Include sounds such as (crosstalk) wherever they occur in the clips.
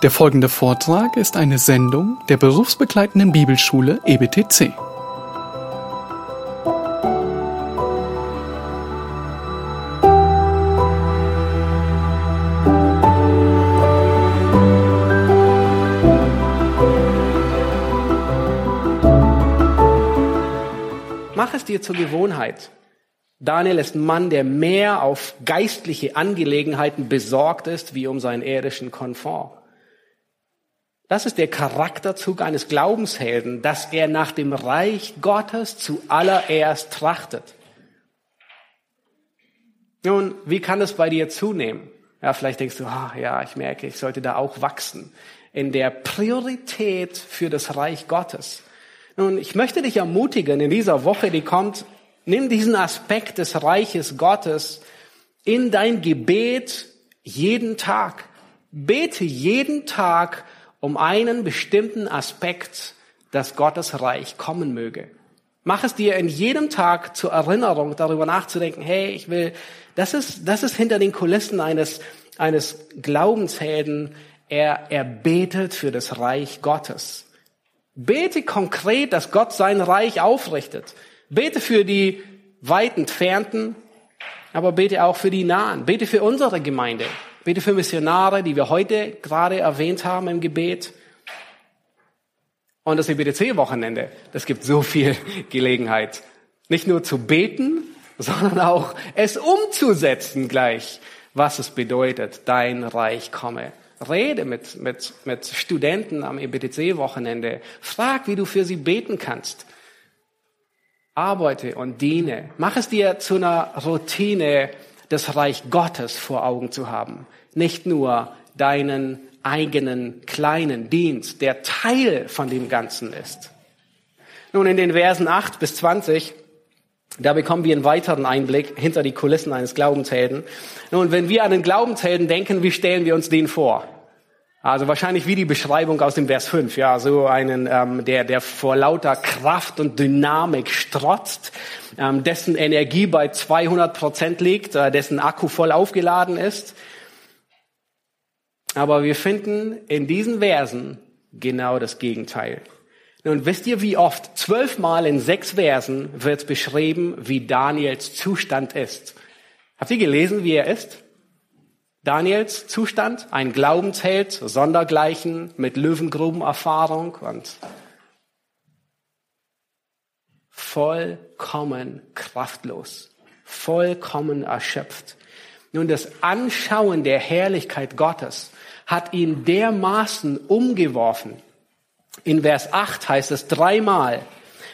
Der folgende Vortrag ist eine Sendung der berufsbegleitenden Bibelschule EBTC. Mach es dir zur Gewohnheit. Daniel ist ein Mann, der mehr auf geistliche Angelegenheiten besorgt ist, wie um seinen irdischen Komfort. Das ist der Charakterzug eines Glaubenshelden, dass er nach dem Reich Gottes zuallererst trachtet. Nun, wie kann es bei dir zunehmen? Ja, vielleicht denkst du, ah, ja, ich merke, ich sollte da auch wachsen in der Priorität für das Reich Gottes. Nun, ich möchte dich ermutigen, in dieser Woche, die kommt, nimm diesen Aspekt des Reiches Gottes in dein Gebet jeden Tag. Bete jeden Tag um einen bestimmten Aspekt, dass Gottes Reich kommen möge. Mach es dir in jedem Tag zur Erinnerung, darüber nachzudenken, hey, ich will, das ist, das ist hinter den Kulissen eines, eines Glaubenshelden. Er, er betet für das Reich Gottes. Bete konkret, dass Gott sein Reich aufrichtet. Bete für die weit entfernten, aber bete auch für die nahen. Bete für unsere Gemeinde. Bete für Missionare, die wir heute gerade erwähnt haben im Gebet. Und das EBTC-Wochenende, das gibt so viel (laughs) Gelegenheit. Nicht nur zu beten, (laughs) sondern auch es umzusetzen gleich, was es bedeutet, dein Reich komme. Rede mit, mit, mit Studenten am EBTC-Wochenende. Frag, wie du für sie beten kannst. Arbeite und diene. Mach es dir zu einer Routine, das Reich Gottes vor Augen zu haben. Nicht nur deinen eigenen kleinen Dienst, der Teil von dem Ganzen ist. Nun, in den Versen 8 bis 20, da bekommen wir einen weiteren Einblick hinter die Kulissen eines Glaubenshelden. Nun, wenn wir an den Glaubenshelden denken, wie stellen wir uns den vor? Also wahrscheinlich wie die Beschreibung aus dem Vers 5, ja, so einen, ähm, der, der vor lauter Kraft und Dynamik strotzt, ähm, dessen Energie bei 200 Prozent liegt, äh, dessen Akku voll aufgeladen ist. Aber wir finden in diesen Versen genau das Gegenteil. Nun wisst ihr, wie oft? Zwölfmal in sechs Versen wird beschrieben, wie Daniels Zustand ist. Habt ihr gelesen, wie er ist? Daniels Zustand, ein Glaubensheld, Sondergleichen mit Löwengrubenerfahrung und vollkommen kraftlos, vollkommen erschöpft. Nun, das Anschauen der Herrlichkeit Gottes hat ihn dermaßen umgeworfen. In Vers 8 heißt es dreimal,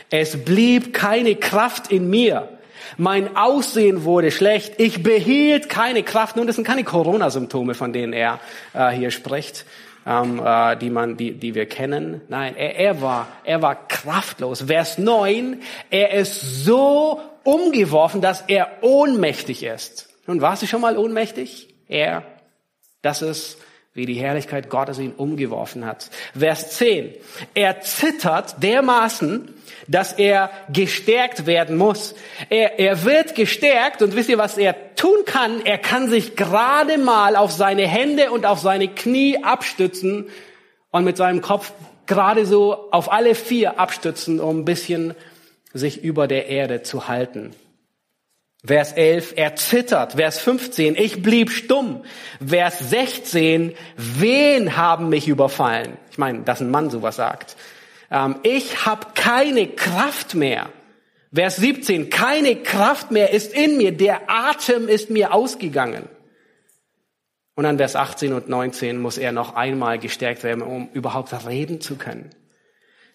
es blieb keine Kraft in mir. Mein Aussehen wurde schlecht. Ich behielt keine Kraft. Nun, das sind keine Corona-Symptome, von denen er äh, hier spricht, ähm, äh, die man, die, die wir kennen. Nein, er, er war, er war kraftlos. Vers 9, er ist so umgeworfen, dass er ohnmächtig ist. Nun, warst du schon mal ohnmächtig? Er, das ist wie die Herrlichkeit Gottes ihn umgeworfen hat. Vers 10. Er zittert dermaßen, dass er gestärkt werden muss. Er, er wird gestärkt und wisst ihr, was er tun kann? Er kann sich gerade mal auf seine Hände und auf seine Knie abstützen und mit seinem Kopf gerade so auf alle vier abstützen, um ein bisschen sich über der Erde zu halten. Vers 11, er zittert. Vers 15, ich blieb stumm. Vers 16, wen haben mich überfallen? Ich meine, dass ein Mann sowas sagt. Ähm, ich habe keine Kraft mehr. Vers 17, keine Kraft mehr ist in mir. Der Atem ist mir ausgegangen. Und an Vers 18 und 19 muss er noch einmal gestärkt werden, um überhaupt reden zu können.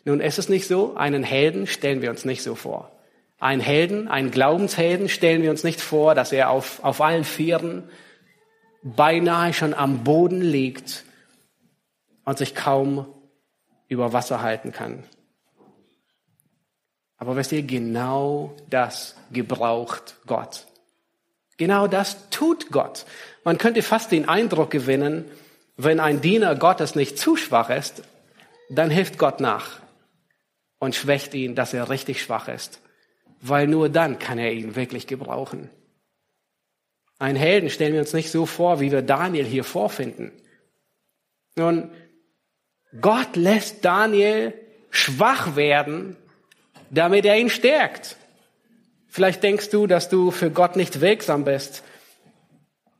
Nun, ist es nicht so? Einen Helden stellen wir uns nicht so vor. Ein Helden, ein Glaubenshelden stellen wir uns nicht vor, dass er auf, auf allen Vieren beinahe schon am Boden liegt und sich kaum über Wasser halten kann. Aber wisst ihr, genau das gebraucht Gott. Genau das tut Gott. Man könnte fast den Eindruck gewinnen, wenn ein Diener Gottes nicht zu schwach ist, dann hilft Gott nach und schwächt ihn, dass er richtig schwach ist weil nur dann kann er ihn wirklich gebrauchen. Ein Helden stellen wir uns nicht so vor, wie wir Daniel hier vorfinden. Nun, Gott lässt Daniel schwach werden, damit er ihn stärkt. Vielleicht denkst du, dass du für Gott nicht wirksam bist,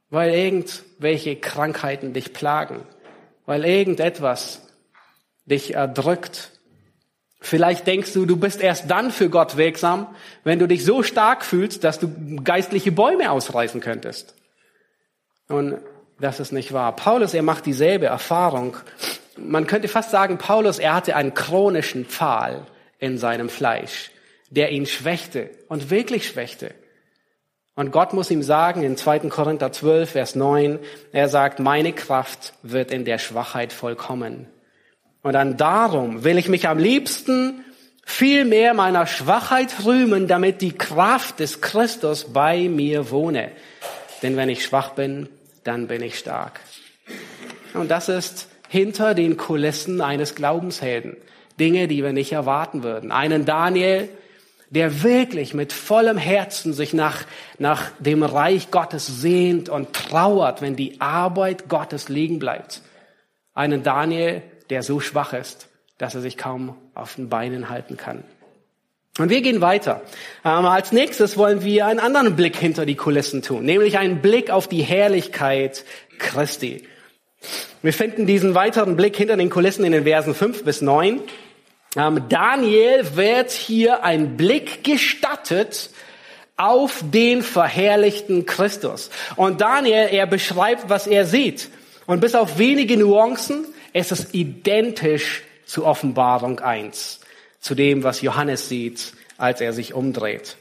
weil irgendwelche Krankheiten dich plagen, weil irgendetwas dich erdrückt. Vielleicht denkst du, du bist erst dann für Gott wirksam, wenn du dich so stark fühlst, dass du geistliche Bäume ausreißen könntest. Und das ist nicht wahr. Paulus, er macht dieselbe Erfahrung. Man könnte fast sagen, Paulus, er hatte einen chronischen Pfahl in seinem Fleisch, der ihn schwächte und wirklich schwächte. Und Gott muss ihm sagen in 2. Korinther 12, Vers 9, er sagt, meine Kraft wird in der Schwachheit vollkommen. Und dann darum will ich mich am liebsten viel mehr meiner Schwachheit rühmen, damit die Kraft des Christus bei mir wohne. Denn wenn ich schwach bin, dann bin ich stark. Und das ist hinter den Kulissen eines Glaubenshelden. Dinge, die wir nicht erwarten würden. Einen Daniel, der wirklich mit vollem Herzen sich nach, nach dem Reich Gottes sehnt und trauert, wenn die Arbeit Gottes liegen bleibt. Einen Daniel, der so schwach ist, dass er sich kaum auf den Beinen halten kann. Und wir gehen weiter. Ähm, als nächstes wollen wir einen anderen Blick hinter die Kulissen tun, nämlich einen Blick auf die Herrlichkeit Christi. Wir finden diesen weiteren Blick hinter den Kulissen in den Versen 5 bis 9. Ähm, Daniel wird hier ein Blick gestattet auf den verherrlichten Christus. Und Daniel, er beschreibt, was er sieht. Und bis auf wenige Nuancen, es ist identisch zu Offenbarung 1, zu dem, was Johannes sieht, als er sich umdreht.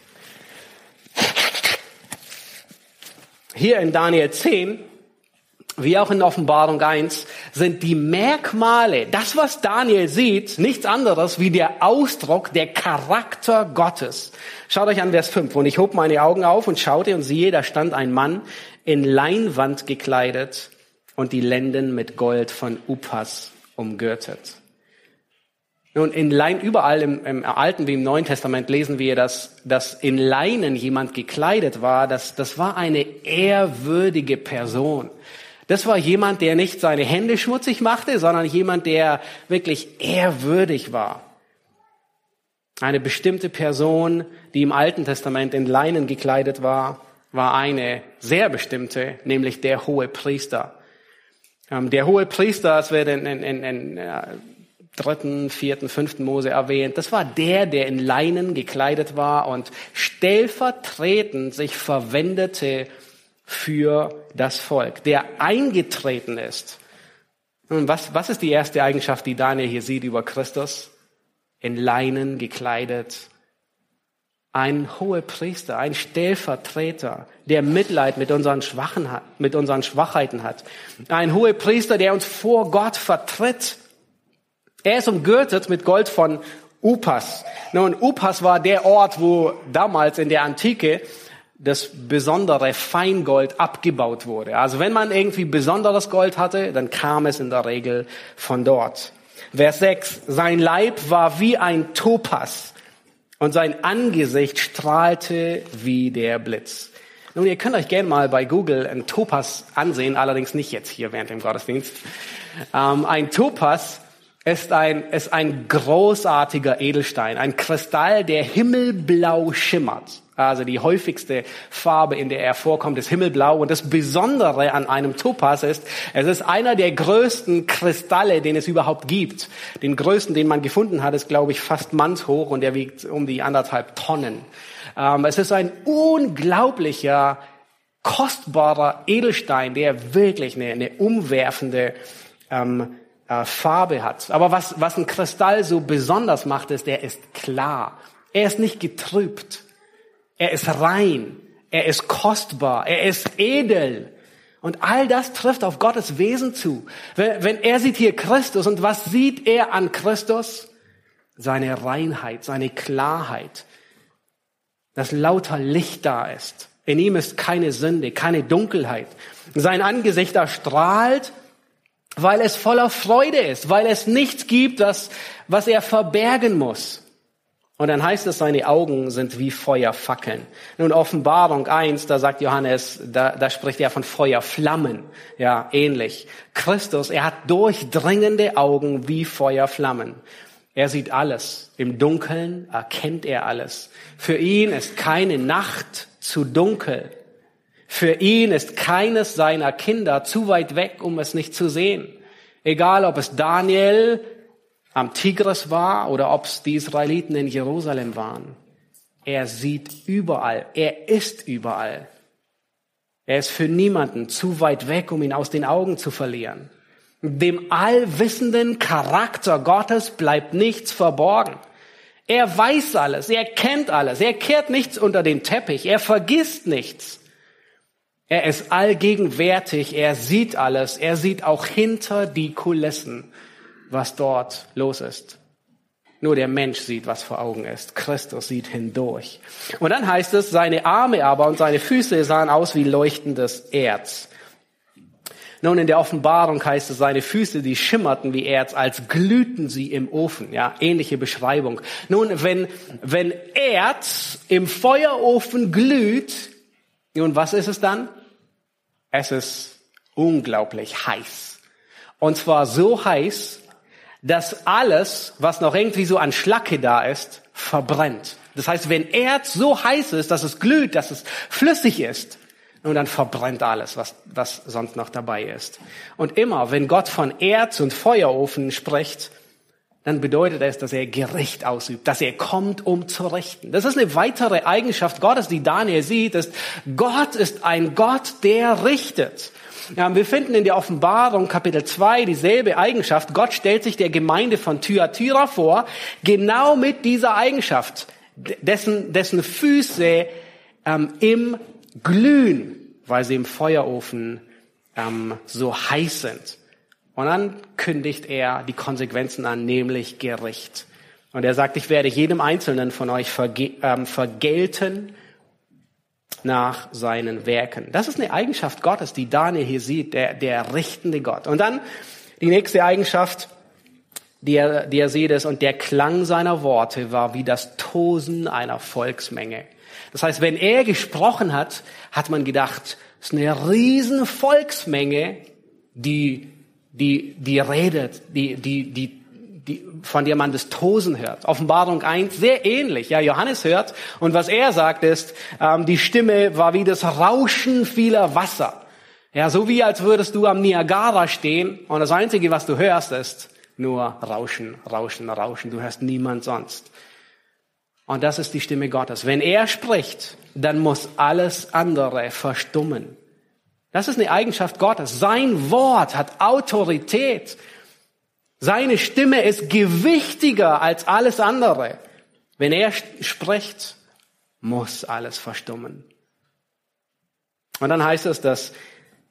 Hier in Daniel 10 wie auch in Offenbarung 1, sind die Merkmale, das was Daniel sieht, nichts anderes wie der Ausdruck, der Charakter Gottes. Schaut euch an Vers 5. Und ich hob meine Augen auf und schaute und siehe, da stand ein Mann in Leinwand gekleidet und die Lenden mit Gold von Upas umgürtet. Nun, in Lein, überall im, im, Alten wie im Neuen Testament lesen wir, dass, dass in Leinen jemand gekleidet war. Das, das war eine ehrwürdige Person. Das war jemand, der nicht seine Hände schmutzig machte, sondern jemand, der wirklich ehrwürdig war. Eine bestimmte Person, die im Alten Testament in Leinen gekleidet war, war eine sehr bestimmte, nämlich der hohe Priester. Ähm, der hohe Priester, es wird in, in, in, in äh, dritten, vierten, fünften Mose erwähnt, das war der, der in Leinen gekleidet war und stellvertretend sich verwendete für das Volk, der eingetreten ist. Und was, was ist die erste Eigenschaft, die Daniel hier sieht über Christus? In Leinen gekleidet. Ein hoher Priester, ein Stellvertreter, der Mitleid mit unseren, Schwachen hat, mit unseren Schwachheiten hat. Ein hoher Priester, der uns vor Gott vertritt. Er ist umgürtet mit Gold von Upas. Nun, Upas war der Ort, wo damals in der Antike das besondere Feingold abgebaut wurde. Also wenn man irgendwie besonderes Gold hatte, dann kam es in der Regel von dort. Vers 6. Sein Leib war wie ein Topas und sein Angesicht strahlte wie der Blitz. Nun, ihr könnt euch gerne mal bei Google ein Topas ansehen, allerdings nicht jetzt hier während dem Gottesdienst. Ähm, ein Topas ist ein, ist ein großartiger Edelstein, ein Kristall, der himmelblau schimmert. Also die häufigste Farbe, in der er vorkommt, ist Himmelblau. Und das Besondere an einem Topas ist, es ist einer der größten Kristalle, den es überhaupt gibt. Den größten, den man gefunden hat, ist, glaube ich, fast mannshoch und der wiegt um die anderthalb Tonnen. Ähm, es ist ein unglaublicher, kostbarer Edelstein, der wirklich eine, eine umwerfende ähm, äh, Farbe hat. Aber was, was ein Kristall so besonders macht, ist, er ist klar. Er ist nicht getrübt. Er ist rein. Er ist kostbar. Er ist edel. Und all das trifft auf Gottes Wesen zu. Wenn, er sieht hier Christus und was sieht er an Christus? Seine Reinheit, seine Klarheit. Dass lauter Licht da ist. In ihm ist keine Sünde, keine Dunkelheit. Sein Angesicht erstrahlt, weil es voller Freude ist, weil es nichts gibt, das, was er verbergen muss. Und dann heißt es, seine Augen sind wie Feuerfackeln. Nun Offenbarung 1, da sagt Johannes, da, da spricht er von Feuerflammen. Ja, ähnlich. Christus, er hat durchdringende Augen wie Feuerflammen. Er sieht alles. Im Dunkeln erkennt er alles. Für ihn ist keine Nacht zu dunkel. Für ihn ist keines seiner Kinder zu weit weg, um es nicht zu sehen. Egal, ob es Daniel am Tigris war oder ob es die Israeliten in Jerusalem waren. Er sieht überall. Er ist überall. Er ist für niemanden zu weit weg, um ihn aus den Augen zu verlieren. Dem allwissenden Charakter Gottes bleibt nichts verborgen. Er weiß alles, er kennt alles, er kehrt nichts unter den Teppich, er vergisst nichts. Er ist allgegenwärtig, er sieht alles, er sieht auch hinter die Kulissen was dort los ist. Nur der Mensch sieht, was vor Augen ist. Christus sieht hindurch. Und dann heißt es, seine Arme aber und seine Füße sahen aus wie leuchtendes Erz. Nun, in der Offenbarung heißt es, seine Füße, die schimmerten wie Erz, als glühten sie im Ofen. Ja, ähnliche Beschreibung. Nun, wenn, wenn Erz im Feuerofen glüht, nun, was ist es dann? Es ist unglaublich heiß. Und zwar so heiß, dass alles, was noch irgendwie so an Schlacke da ist, verbrennt. Das heißt, wenn Erz so heiß ist, dass es glüht, dass es flüssig ist, und dann verbrennt alles, was, was sonst noch dabei ist. Und immer, wenn Gott von Erz und Feuerofen spricht, dann bedeutet es, dass er Gericht ausübt, dass er kommt, um zu richten. Das ist eine weitere Eigenschaft Gottes, die Daniel sieht, ist, Gott ist ein Gott, der richtet. Ja, wir finden in der Offenbarung Kapitel 2 dieselbe Eigenschaft. Gott stellt sich der Gemeinde von Thyatira vor, genau mit dieser Eigenschaft, dessen, dessen Füße ähm, im Glühen, weil sie im Feuerofen ähm, so heiß sind. Und dann kündigt er die Konsequenzen an, nämlich Gericht. Und er sagt, ich werde jedem Einzelnen von euch verge ähm, vergelten nach seinen Werken. Das ist eine Eigenschaft Gottes, die Daniel hier sieht, der, der richtende Gott. Und dann die nächste Eigenschaft, die er, die er sieht, ist, und der Klang seiner Worte war wie das Tosen einer Volksmenge. Das heißt, wenn er gesprochen hat, hat man gedacht, es ist eine riesen Volksmenge, die, die, die redet, die, die, die die, von der man das Tosen hört. Offenbarung 1, sehr ähnlich. Ja, Johannes hört und was er sagt ist, ähm, die Stimme war wie das Rauschen vieler Wasser. Ja, so wie als würdest du am Niagara stehen und das Einzige, was du hörst, ist nur Rauschen, Rauschen, Rauschen. Du hörst niemand sonst. Und das ist die Stimme Gottes. Wenn er spricht, dann muss alles andere verstummen. Das ist eine Eigenschaft Gottes. Sein Wort hat Autorität. Seine Stimme ist gewichtiger als alles andere. Wenn er spricht, muss alles verstummen. Und dann heißt es, dass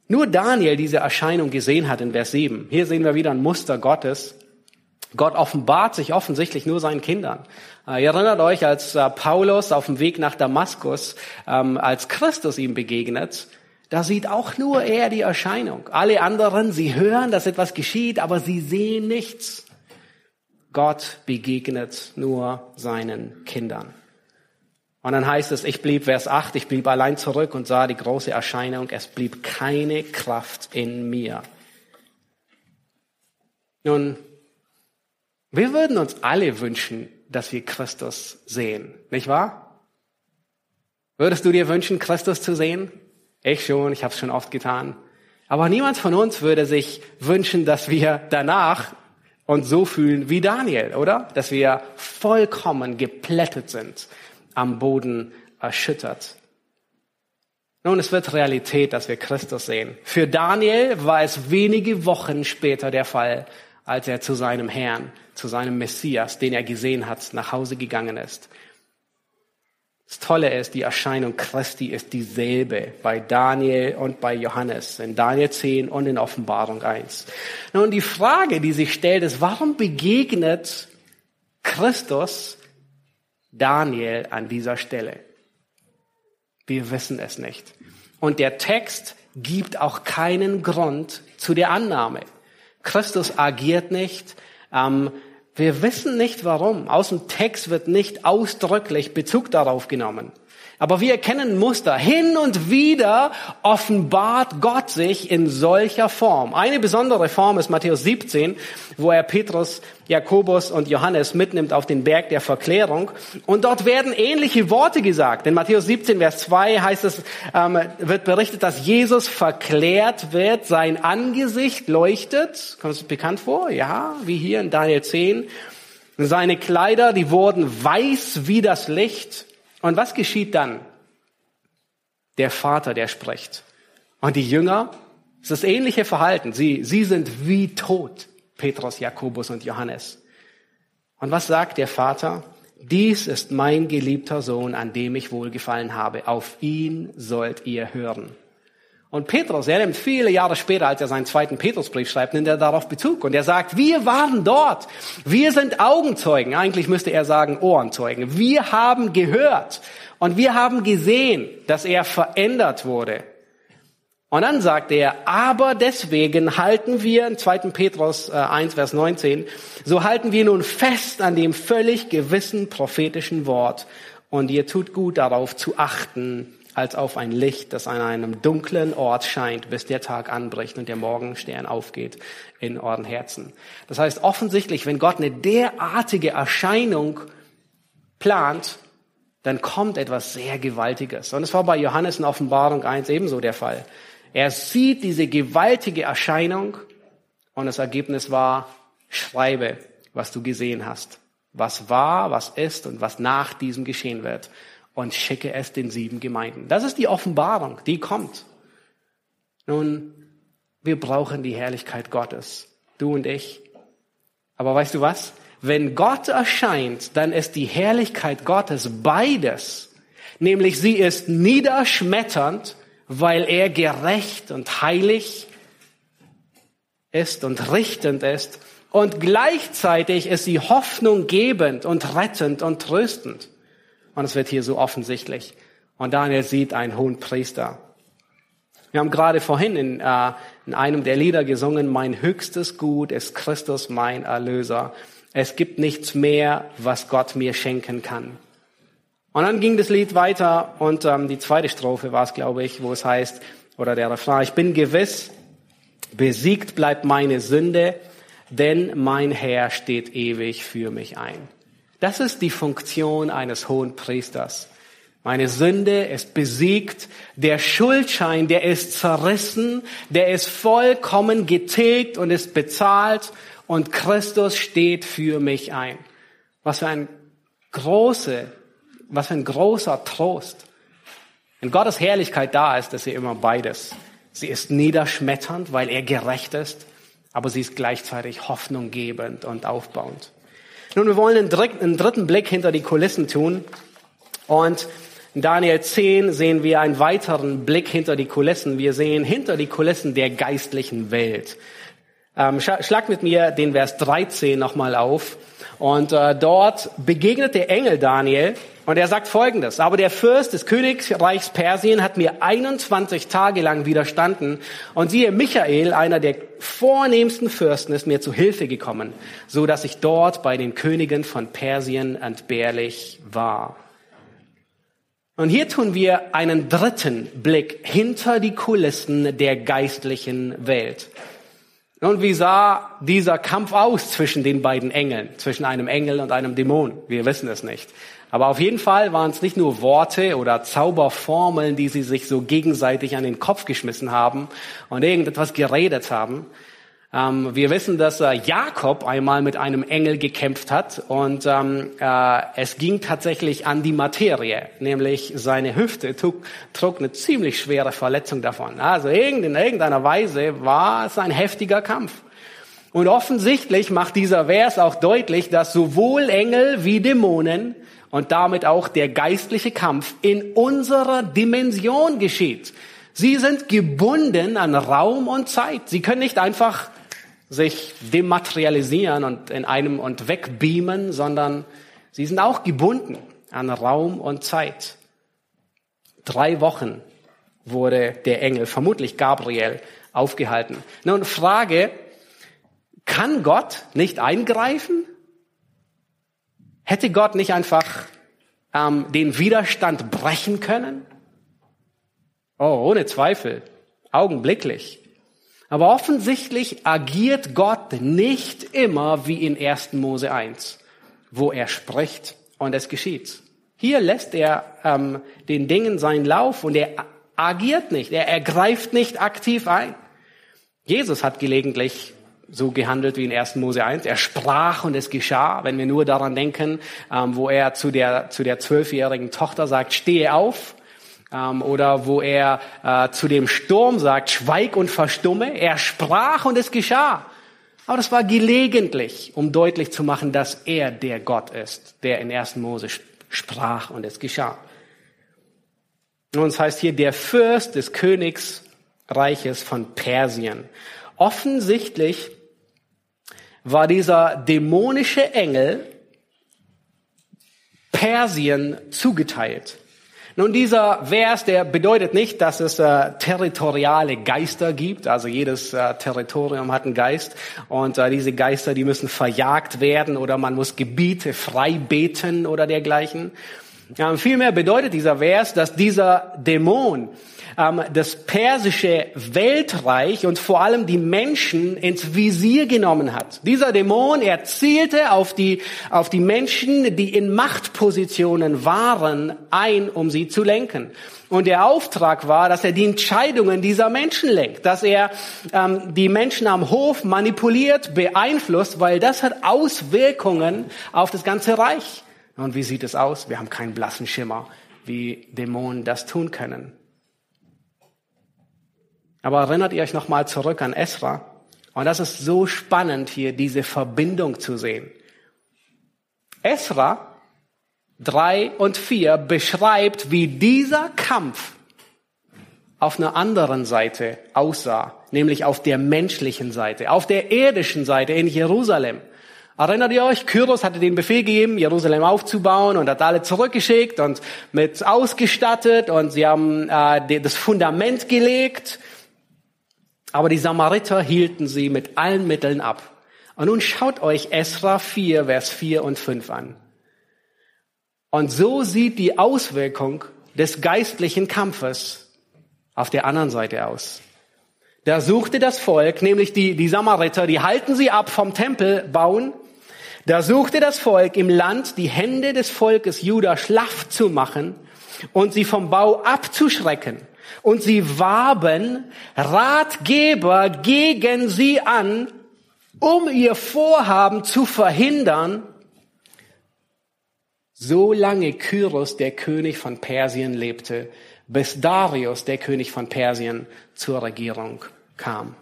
nur Daniel diese Erscheinung gesehen hat in Vers 7. Hier sehen wir wieder ein Muster Gottes. Gott offenbart sich offensichtlich nur seinen Kindern. Äh, ihr erinnert euch, als äh, Paulus auf dem Weg nach Damaskus, ähm, als Christus ihm begegnet, da sieht auch nur er die Erscheinung. Alle anderen, sie hören, dass etwas geschieht, aber sie sehen nichts. Gott begegnet nur seinen Kindern. Und dann heißt es, ich blieb, Vers 8, ich blieb allein zurück und sah die große Erscheinung, es blieb keine Kraft in mir. Nun, wir würden uns alle wünschen, dass wir Christus sehen, nicht wahr? Würdest du dir wünschen, Christus zu sehen? Ich schon, ich habe es schon oft getan. Aber niemand von uns würde sich wünschen, dass wir danach uns so fühlen wie Daniel, oder? Dass wir vollkommen geplättet sind, am Boden erschüttert. Nun, es wird Realität, dass wir Christus sehen. Für Daniel war es wenige Wochen später der Fall, als er zu seinem Herrn, zu seinem Messias, den er gesehen hat, nach Hause gegangen ist. Das Tolle ist, die Erscheinung Christi ist dieselbe bei Daniel und bei Johannes, in Daniel 10 und in Offenbarung 1. Nun, die Frage, die sich stellt, ist, warum begegnet Christus Daniel an dieser Stelle? Wir wissen es nicht. Und der Text gibt auch keinen Grund zu der Annahme. Christus agiert nicht, ähm, Wir wissen nicht warum. Aus dem Text wird nicht ausdrücklich Bezug darauf genommen. Aber wir erkennen Muster. Hin und wieder offenbart Gott sich in solcher Form. Eine besondere Form ist Matthäus 17, wo er Petrus, Jakobus und Johannes mitnimmt auf den Berg der Verklärung. Und dort werden ähnliche Worte gesagt. In Matthäus 17, Vers 2 heißt es, ähm, wird berichtet, dass Jesus verklärt wird, sein Angesicht leuchtet. Kommt es bekannt vor? Ja, wie hier in Daniel 10. Seine Kleider, die wurden weiß wie das Licht. Und was geschieht dann? Der Vater, der spricht. Und die Jünger, es ist das ähnliche Verhalten. Sie, sie sind wie tot, Petrus, Jakobus und Johannes. Und was sagt der Vater? Dies ist mein geliebter Sohn, an dem ich wohlgefallen habe. Auf ihn sollt ihr hören. Und Petrus, er nimmt viele Jahre später, als er seinen zweiten Petrusbrief schreibt, nimmt er darauf Bezug. Und er sagt, wir waren dort. Wir sind Augenzeugen. Eigentlich müsste er sagen Ohrenzeugen. Wir haben gehört. Und wir haben gesehen, dass er verändert wurde. Und dann sagt er, aber deswegen halten wir, in 2. Petrus 1, äh, Vers 19, so halten wir nun fest an dem völlig gewissen prophetischen Wort. Und ihr tut gut darauf zu achten, als auf ein Licht, das an einem dunklen Ort scheint, bis der Tag anbricht und der Morgenstern aufgeht in euren Herzen. Das heißt, offensichtlich, wenn Gott eine derartige Erscheinung plant, dann kommt etwas sehr Gewaltiges. Und es war bei Johannes in Offenbarung 1 ebenso der Fall. Er sieht diese gewaltige Erscheinung und das Ergebnis war, schreibe, was du gesehen hast. Was war, was ist und was nach diesem geschehen wird und schicke es den sieben Gemeinden. Das ist die Offenbarung, die kommt. Nun, wir brauchen die Herrlichkeit Gottes, du und ich. Aber weißt du was? Wenn Gott erscheint, dann ist die Herrlichkeit Gottes beides. Nämlich sie ist niederschmetternd, weil er gerecht und heilig ist und richtend ist. Und gleichzeitig ist sie hoffnunggebend und rettend und tröstend. Und es wird hier so offensichtlich. Und Daniel sieht einen hohen Priester. Wir haben gerade vorhin in, äh, in einem der Lieder gesungen, mein höchstes Gut ist Christus, mein Erlöser. Es gibt nichts mehr, was Gott mir schenken kann. Und dann ging das Lied weiter und ähm, die zweite Strophe war es, glaube ich, wo es heißt, oder der Refrain, ich bin gewiss, besiegt bleibt meine Sünde, denn mein Herr steht ewig für mich ein. Das ist die Funktion eines hohen Priesters. Meine Sünde ist besiegt, der Schuldschein, der ist zerrissen, der ist vollkommen getilgt und ist bezahlt und Christus steht für mich ein. Was für ein große, was für ein großer Trost. Wenn Gottes Herrlichkeit da ist, ist sie immer beides. Sie ist niederschmetternd, weil er gerecht ist, aber sie ist gleichzeitig hoffnunggebend und aufbauend. Nun, wir wollen einen dritten, Blick hinter die Kulissen tun. Und in Daniel 10 sehen wir einen weiteren Blick hinter die Kulissen. Wir sehen hinter die Kulissen der geistlichen Welt. Ähm, schlag mit mir den Vers 13 nochmal auf. Und äh, dort begegnet der Engel Daniel und er sagt Folgendes. Aber der Fürst des Königreichs Persien hat mir 21 Tage lang widerstanden und siehe, Michael, einer der vornehmsten Fürsten, ist mir zu Hilfe gekommen, so dass ich dort bei den Königen von Persien entbehrlich war. Und hier tun wir einen dritten Blick hinter die Kulissen der geistlichen Welt. Und wie sah dieser Kampf aus zwischen den beiden Engeln, zwischen einem Engel und einem Dämon? Wir wissen es nicht. Aber auf jeden Fall waren es nicht nur Worte oder Zauberformeln, die sie sich so gegenseitig an den Kopf geschmissen haben und irgendetwas geredet haben, ähm, wir wissen, dass äh, Jakob einmal mit einem Engel gekämpft hat und ähm, äh, es ging tatsächlich an die Materie, nämlich seine Hüfte trug, trug eine ziemlich schwere Verletzung davon. Also in irgendeiner Weise war es ein heftiger Kampf. Und offensichtlich macht dieser Vers auch deutlich, dass sowohl Engel wie Dämonen und damit auch der geistliche Kampf in unserer Dimension geschieht. Sie sind gebunden an Raum und Zeit. Sie können nicht einfach sich dematerialisieren und in einem und wegbeamen, sondern sie sind auch gebunden an Raum und Zeit. Drei Wochen wurde der Engel, vermutlich Gabriel, aufgehalten. Nun Frage, kann Gott nicht eingreifen? Hätte Gott nicht einfach ähm, den Widerstand brechen können? Oh, ohne Zweifel. Augenblicklich. Aber offensichtlich agiert Gott nicht immer wie in 1. Mose 1, wo er spricht und es geschieht. Hier lässt er ähm, den Dingen seinen Lauf und er agiert nicht, er ergreift nicht aktiv ein. Jesus hat gelegentlich so gehandelt wie in 1. Mose 1. Er sprach und es geschah. Wenn wir nur daran denken, ähm, wo er zu der zu der zwölfjährigen Tochter sagt, stehe auf, ähm, oder wo er äh, zu dem Sturm sagt, schweig und verstumme. Er sprach und es geschah. Aber das war gelegentlich, um deutlich zu machen, dass er der Gott ist, der in 1. Mose sprach und es geschah. Und es heißt hier, der Fürst des Königsreiches von Persien. Offensichtlich war dieser dämonische Engel Persien zugeteilt. Nun, dieser Vers, der bedeutet nicht, dass es äh, territoriale Geister gibt. Also jedes äh, Territorium hat einen Geist und äh, diese Geister, die müssen verjagt werden oder man muss Gebiete frei beten oder dergleichen. Ja, vielmehr bedeutet dieser Vers, dass dieser Dämon ähm, das persische Weltreich und vor allem die Menschen ins Visier genommen hat. Dieser Dämon, er zielte auf die, auf die Menschen, die in Machtpositionen waren, ein, um sie zu lenken. Und der Auftrag war, dass er die Entscheidungen dieser Menschen lenkt, dass er ähm, die Menschen am Hof manipuliert, beeinflusst, weil das hat Auswirkungen auf das ganze Reich. Und wie sieht es aus? Wir haben keinen blassen Schimmer, wie Dämonen das tun können. Aber erinnert ihr euch nochmal zurück an Esra? Und das ist so spannend hier, diese Verbindung zu sehen. Esra 3 und 4 beschreibt, wie dieser Kampf auf einer anderen Seite aussah, nämlich auf der menschlichen Seite, auf der irdischen Seite in Jerusalem. Erinnert ihr euch? Kyros hatte den Befehl gegeben, Jerusalem aufzubauen und hat alle zurückgeschickt und mit ausgestattet und sie haben äh, das Fundament gelegt aber die Samariter hielten sie mit allen Mitteln ab. Und nun schaut euch Esra 4, Vers 4 und 5 an. Und so sieht die Auswirkung des geistlichen Kampfes auf der anderen Seite aus. Da suchte das Volk, nämlich die, die Samariter, die halten sie ab vom Tempel bauen. Da suchte das Volk im Land, die Hände des Volkes Juda schlaff zu machen und sie vom Bau abzuschrecken und sie warben Ratgeber gegen sie an, um ihr Vorhaben zu verhindern, solange Kyros, der König von Persien, lebte, bis Darius, der König von Persien, zur Regierung kam.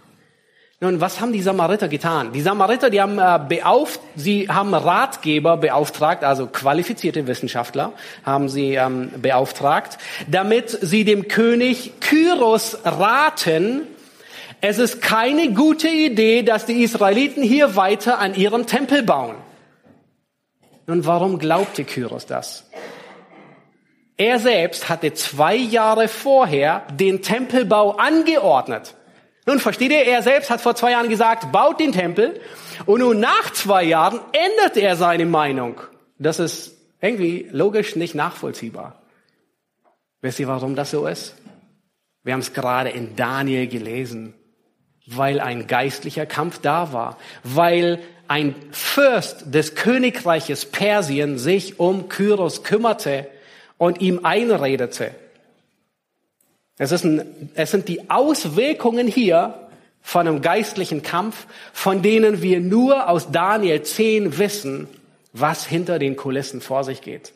Nun, was haben die Samariter getan? Die Samariter, die haben äh, beauft, sie haben Ratgeber beauftragt, also qualifizierte Wissenschaftler haben sie ähm, beauftragt, damit sie dem König Kyros raten, es ist keine gute Idee, dass die Israeliten hier weiter an ihrem Tempel bauen. Nun, warum glaubte Kyros das? Er selbst hatte zwei Jahre vorher den Tempelbau angeordnet. Nun versteht ihr, er selbst hat vor zwei Jahren gesagt, baut den Tempel. Und nun nach zwei Jahren ändert er seine Meinung. Das ist irgendwie logisch nicht nachvollziehbar. Wisst ihr, warum das so ist? Wir haben es gerade in Daniel gelesen. Weil ein geistlicher Kampf da war. Weil ein Fürst des Königreiches Persien sich um Kyros kümmerte und ihm einredete. Es, ist ein, es sind die Auswirkungen hier von einem geistlichen Kampf, von denen wir nur aus Daniel 10 wissen, was hinter den Kulissen vor sich geht.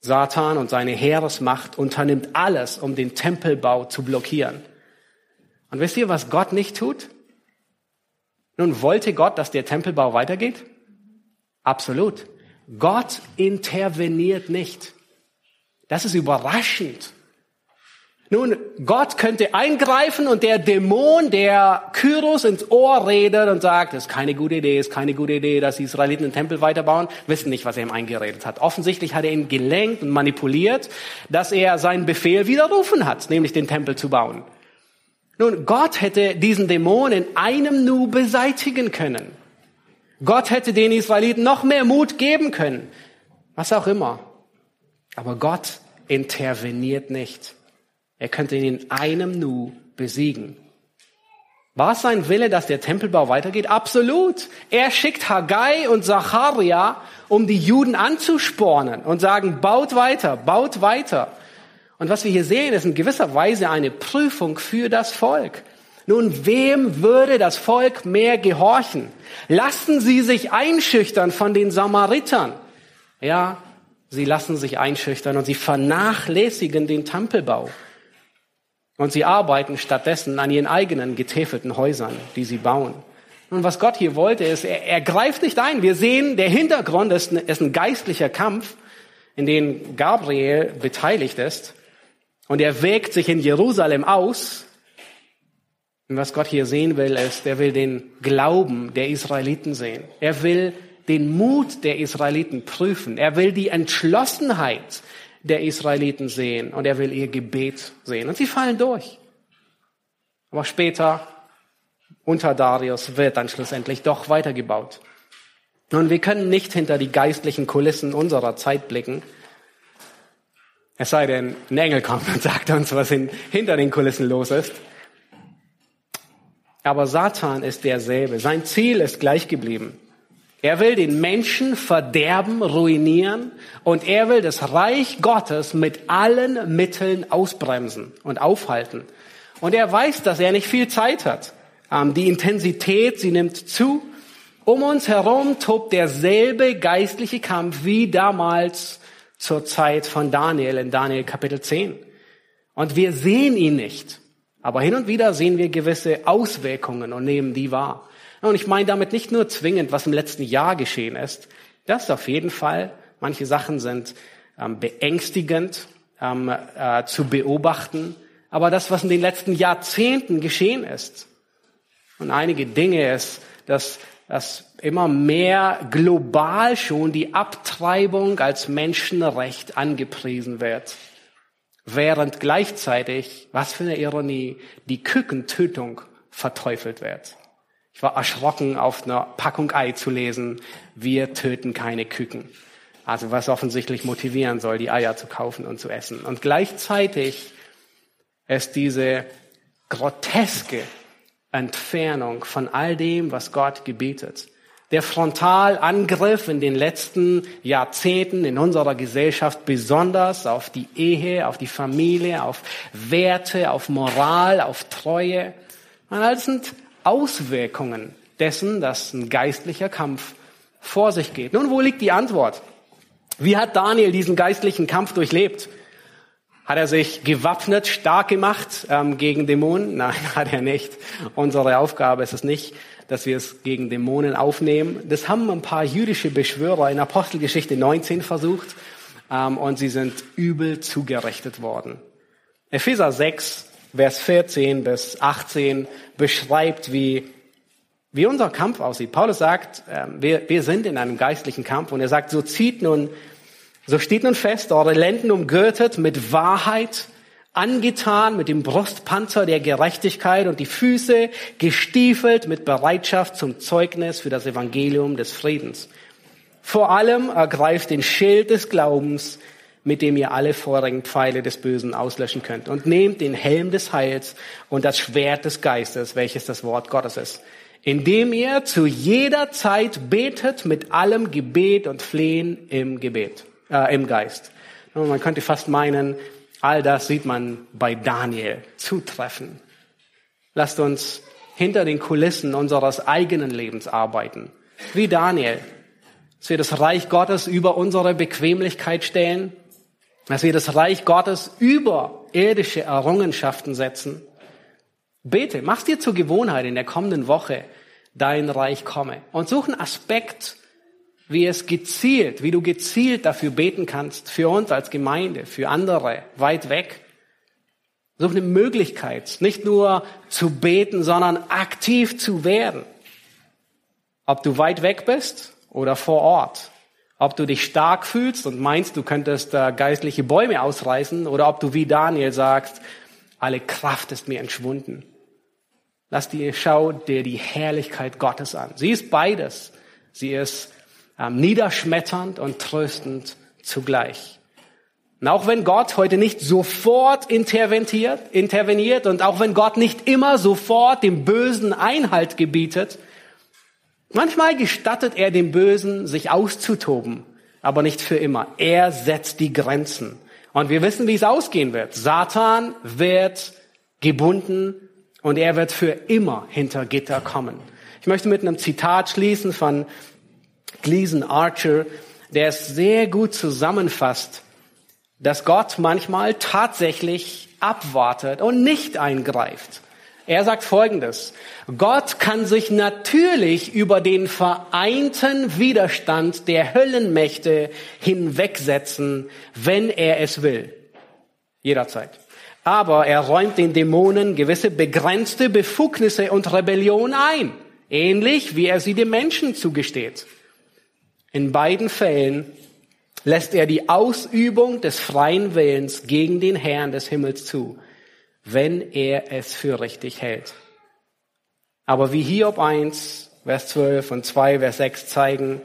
Satan und seine Heeresmacht unternimmt alles, um den Tempelbau zu blockieren. Und wisst ihr, was Gott nicht tut? Nun wollte Gott, dass der Tempelbau weitergeht? Absolut. Gott interveniert nicht. Das ist überraschend. Nun, Gott könnte eingreifen und der Dämon, der Kyros ins Ohr redet und sagt, das ist keine gute Idee, ist keine gute Idee, dass die Israeliten den Tempel weiterbauen, wissen nicht, was er ihm eingeredet hat. Offensichtlich hat er ihn gelenkt und manipuliert, dass er seinen Befehl widerrufen hat, nämlich den Tempel zu bauen. Nun, Gott hätte diesen Dämon in einem Nu beseitigen können. Gott hätte den Israeliten noch mehr Mut geben können. Was auch immer. Aber Gott interveniert nicht. Er könnte ihn in einem Nu besiegen. War es sein Wille, dass der Tempelbau weitergeht? Absolut. Er schickt Haggai und Zacharia, um die Juden anzuspornen und sagen, baut weiter, baut weiter. Und was wir hier sehen, ist in gewisser Weise eine Prüfung für das Volk. Nun, wem würde das Volk mehr gehorchen? Lassen sie sich einschüchtern von den Samaritern. Ja, sie lassen sich einschüchtern und sie vernachlässigen den Tempelbau. Und sie arbeiten stattdessen an ihren eigenen getäfelten Häusern, die sie bauen. Und was Gott hier wollte, ist, er, er greift nicht ein. Wir sehen, der Hintergrund ist, ist ein geistlicher Kampf, in dem Gabriel beteiligt ist. Und er wägt sich in Jerusalem aus. Und was Gott hier sehen will, ist, er will den Glauben der Israeliten sehen. Er will den Mut der Israeliten prüfen. Er will die Entschlossenheit der Israeliten sehen und er will ihr Gebet sehen. Und sie fallen durch. Aber später, unter Darius, wird dann schlussendlich doch weitergebaut. Und wir können nicht hinter die geistlichen Kulissen unserer Zeit blicken. Es sei denn, ein Engel kommt und sagt uns, was in, hinter den Kulissen los ist. Aber Satan ist derselbe. Sein Ziel ist gleich geblieben. Er will den Menschen verderben, ruinieren und er will das Reich Gottes mit allen Mitteln ausbremsen und aufhalten. Und er weiß, dass er nicht viel Zeit hat. Ähm, die Intensität, sie nimmt zu. Um uns herum tobt derselbe geistliche Kampf wie damals zur Zeit von Daniel in Daniel Kapitel 10. Und wir sehen ihn nicht. Aber hin und wieder sehen wir gewisse Auswirkungen und nehmen die wahr. Und ich meine damit nicht nur zwingend, was im letzten Jahr geschehen ist. Das auf jeden Fall. Manche Sachen sind ähm, beängstigend ähm, äh, zu beobachten. Aber das, was in den letzten Jahrzehnten geschehen ist. Und einige Dinge ist, dass, dass immer mehr global schon die Abtreibung als Menschenrecht angepriesen wird. Während gleichzeitig, was für eine Ironie, die Kükentötung verteufelt wird. Ich war erschrocken, auf einer Packung Ei zu lesen, wir töten keine Küken. Also was offensichtlich motivieren soll, die Eier zu kaufen und zu essen. Und gleichzeitig ist diese groteske Entfernung von all dem, was Gott gebietet. Der Frontalangriff in den letzten Jahrzehnten in unserer Gesellschaft besonders auf die Ehe, auf die Familie, auf Werte, auf Moral, auf Treue. Und das sind Auswirkungen dessen, dass ein geistlicher Kampf vor sich geht. Nun, wo liegt die Antwort? Wie hat Daniel diesen geistlichen Kampf durchlebt? Hat er sich gewappnet, stark gemacht ähm, gegen Dämonen? (laughs) Nein, hat er nicht. Unsere Aufgabe ist es nicht, dass wir es gegen Dämonen aufnehmen. Das haben ein paar jüdische Beschwörer in Apostelgeschichte 19 versucht ähm, und sie sind übel zugerichtet worden. Epheser 6 Vers 14 bis 18 beschreibt, wie, wie unser Kampf aussieht. Paulus sagt, äh, wir, wir sind in einem geistlichen Kampf und er sagt, so zieht nun, so steht nun fest, eure Lenden umgürtet mit Wahrheit, angetan mit dem Brustpanzer der Gerechtigkeit und die Füße gestiefelt mit Bereitschaft zum Zeugnis für das Evangelium des Friedens. Vor allem ergreift den Schild des Glaubens, mit dem ihr alle vorigen Pfeile des Bösen auslöschen könnt. Und nehmt den Helm des Heils und das Schwert des Geistes, welches das Wort Gottes ist, indem ihr zu jeder Zeit betet mit allem Gebet und Flehen im Gebet, äh, im Geist. Und man könnte fast meinen, all das sieht man bei Daniel zutreffen. Lasst uns hinter den Kulissen unseres eigenen Lebens arbeiten. Wie Daniel. Dass wir das Reich Gottes über unsere Bequemlichkeit stellen dass wir das Reich Gottes über irdische Errungenschaften setzen. Bete, mach dir zur Gewohnheit in der kommenden Woche, dein Reich komme. Und such einen Aspekt, wie es gezielt, wie du gezielt dafür beten kannst, für uns als Gemeinde, für andere, weit weg. Such eine Möglichkeit, nicht nur zu beten, sondern aktiv zu werden. Ob du weit weg bist oder vor Ort. Ob du dich stark fühlst und meinst, du könntest geistliche Bäume ausreißen oder ob du wie Daniel sagst, alle Kraft ist mir entschwunden. Lass dir, schau dir die Herrlichkeit Gottes an. Sie ist beides. Sie ist niederschmetternd und tröstend zugleich. Und auch wenn Gott heute nicht sofort interveniert, interveniert und auch wenn Gott nicht immer sofort dem Bösen Einhalt gebietet, manchmal gestattet er dem Bösen, sich auszutoben, aber nicht für immer. Er setzt die Grenzen. Und wir wissen, wie es ausgehen wird. Satan wird gebunden und er wird für immer hinter Gitter kommen. Ich möchte mit einem Zitat schließen von Gleason Archer, der es sehr gut zusammenfasst, dass Gott manchmal tatsächlich abwartet und nicht eingreift. Er sagt Folgendes. Gott kann sich natürlich über den vereinten Widerstand der Höllenmächte hinwegsetzen, wenn er es will. Jederzeit. Aber er räumt den Dämonen gewisse begrenzte Befugnisse und Rebellion ein. Ähnlich wie er sie dem Menschen zugesteht. In beiden Fällen lässt er die Ausübung des freien Willens gegen den Herrn des Himmels zu, wenn er es für richtig hält. Aber wie Hiob 1, Vers 12 und 2, Vers 6 zeigen,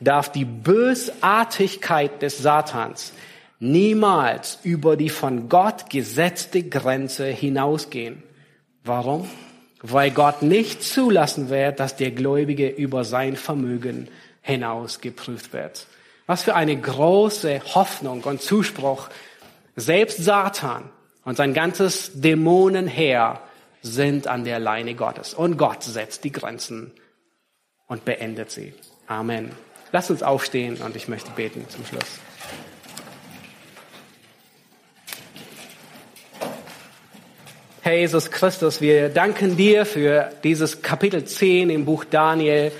darf die Bösartigkeit des Satans niemals über die von Gott gesetzte Grenze hinausgehen. Warum? Weil Gott nicht zulassen wird, dass der Gläubige über sein Vermögen hinaus geprüft wird. Was für eine große Hoffnung und Zuspruch. Selbst Satan und sein ganzes Dämonenheer sind an der Leine Gottes. Und Gott setzt die Grenzen und beendet sie. Amen. Lass uns aufstehen und ich möchte beten zum Schluss. Herr Jesus Christus, wir danken dir für dieses Kapitel 10 im Buch Daniel,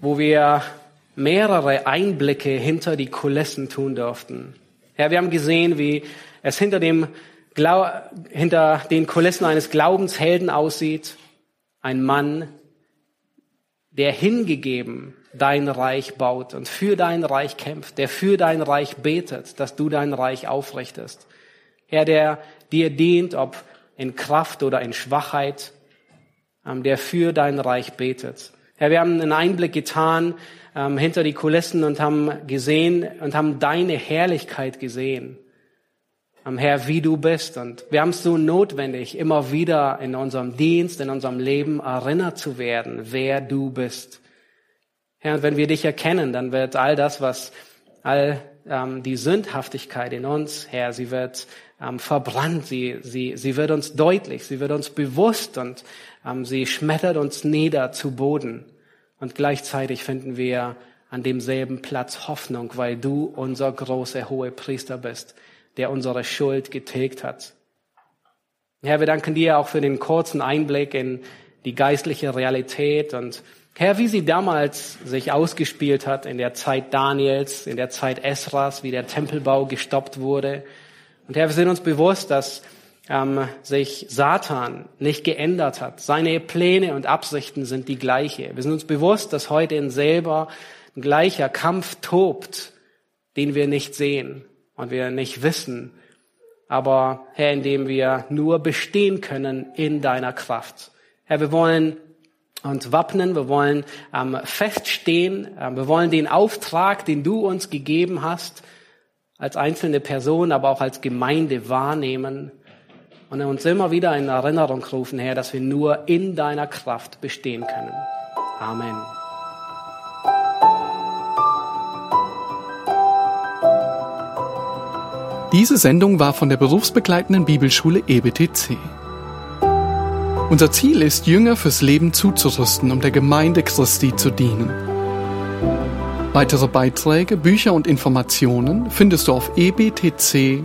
wo wir mehrere Einblicke hinter die Kulissen tun durften. Herr, wir haben gesehen, wie es hinter dem Glau hinter den Kulissen eines Glaubenshelden aussieht. Ein Mann, der hingegeben dein Reich baut und für dein Reich kämpft, der für dein Reich betet, dass du dein Reich aufrichtest. Herr, der dir dient, ob in Kraft oder in Schwachheit, ähm, der für dein Reich betet. Herr, wir haben einen Einblick getan ähm, hinter die Kulissen und haben gesehen und haben deine Herrlichkeit gesehen. Ähm, Herr, wie du bist. Und wir haben es so notwendig, immer wieder in unserem Dienst, in unserem Leben erinnert zu werden, wer du bist. Herr, wenn wir dich erkennen, dann wird all das, was all ähm, die Sündhaftigkeit in uns, Herr, sie wird ähm, verbrannt, sie, sie, sie wird uns deutlich, sie wird uns bewusst und sie schmettert uns nieder zu Boden. Und gleichzeitig finden wir an demselben Platz Hoffnung, weil du unser großer hoher Priester bist, der unsere Schuld getilgt hat. Herr, wir danken dir auch für den kurzen Einblick in die geistliche Realität und Herr, wie sie damals sich ausgespielt hat in der Zeit Daniels, in der Zeit Esras, wie der Tempelbau gestoppt wurde. Und Herr, wir sind uns bewusst, dass ähm, sich Satan nicht geändert hat. Seine Pläne und Absichten sind die gleiche. Wir sind uns bewusst, dass heute in selber ein gleicher Kampf tobt, den wir nicht sehen und wir nicht wissen. Aber Herr, indem wir nur bestehen können in deiner Kraft. Herr, wir wollen uns wappnen, wir wollen ähm, feststehen, äh, wir wollen den Auftrag, den du uns gegeben hast, als einzelne Person, aber auch als Gemeinde wahrnehmen und uns immer wieder in Erinnerung rufen, Herr, dass wir nur in deiner Kraft bestehen können. Amen. Diese Sendung war von der berufsbegleitenden Bibelschule EBTC. Unser Ziel ist, Jünger fürs Leben zuzurüsten, um der Gemeinde Christi zu dienen. Weitere Beiträge, Bücher und Informationen findest du auf ebtc.org.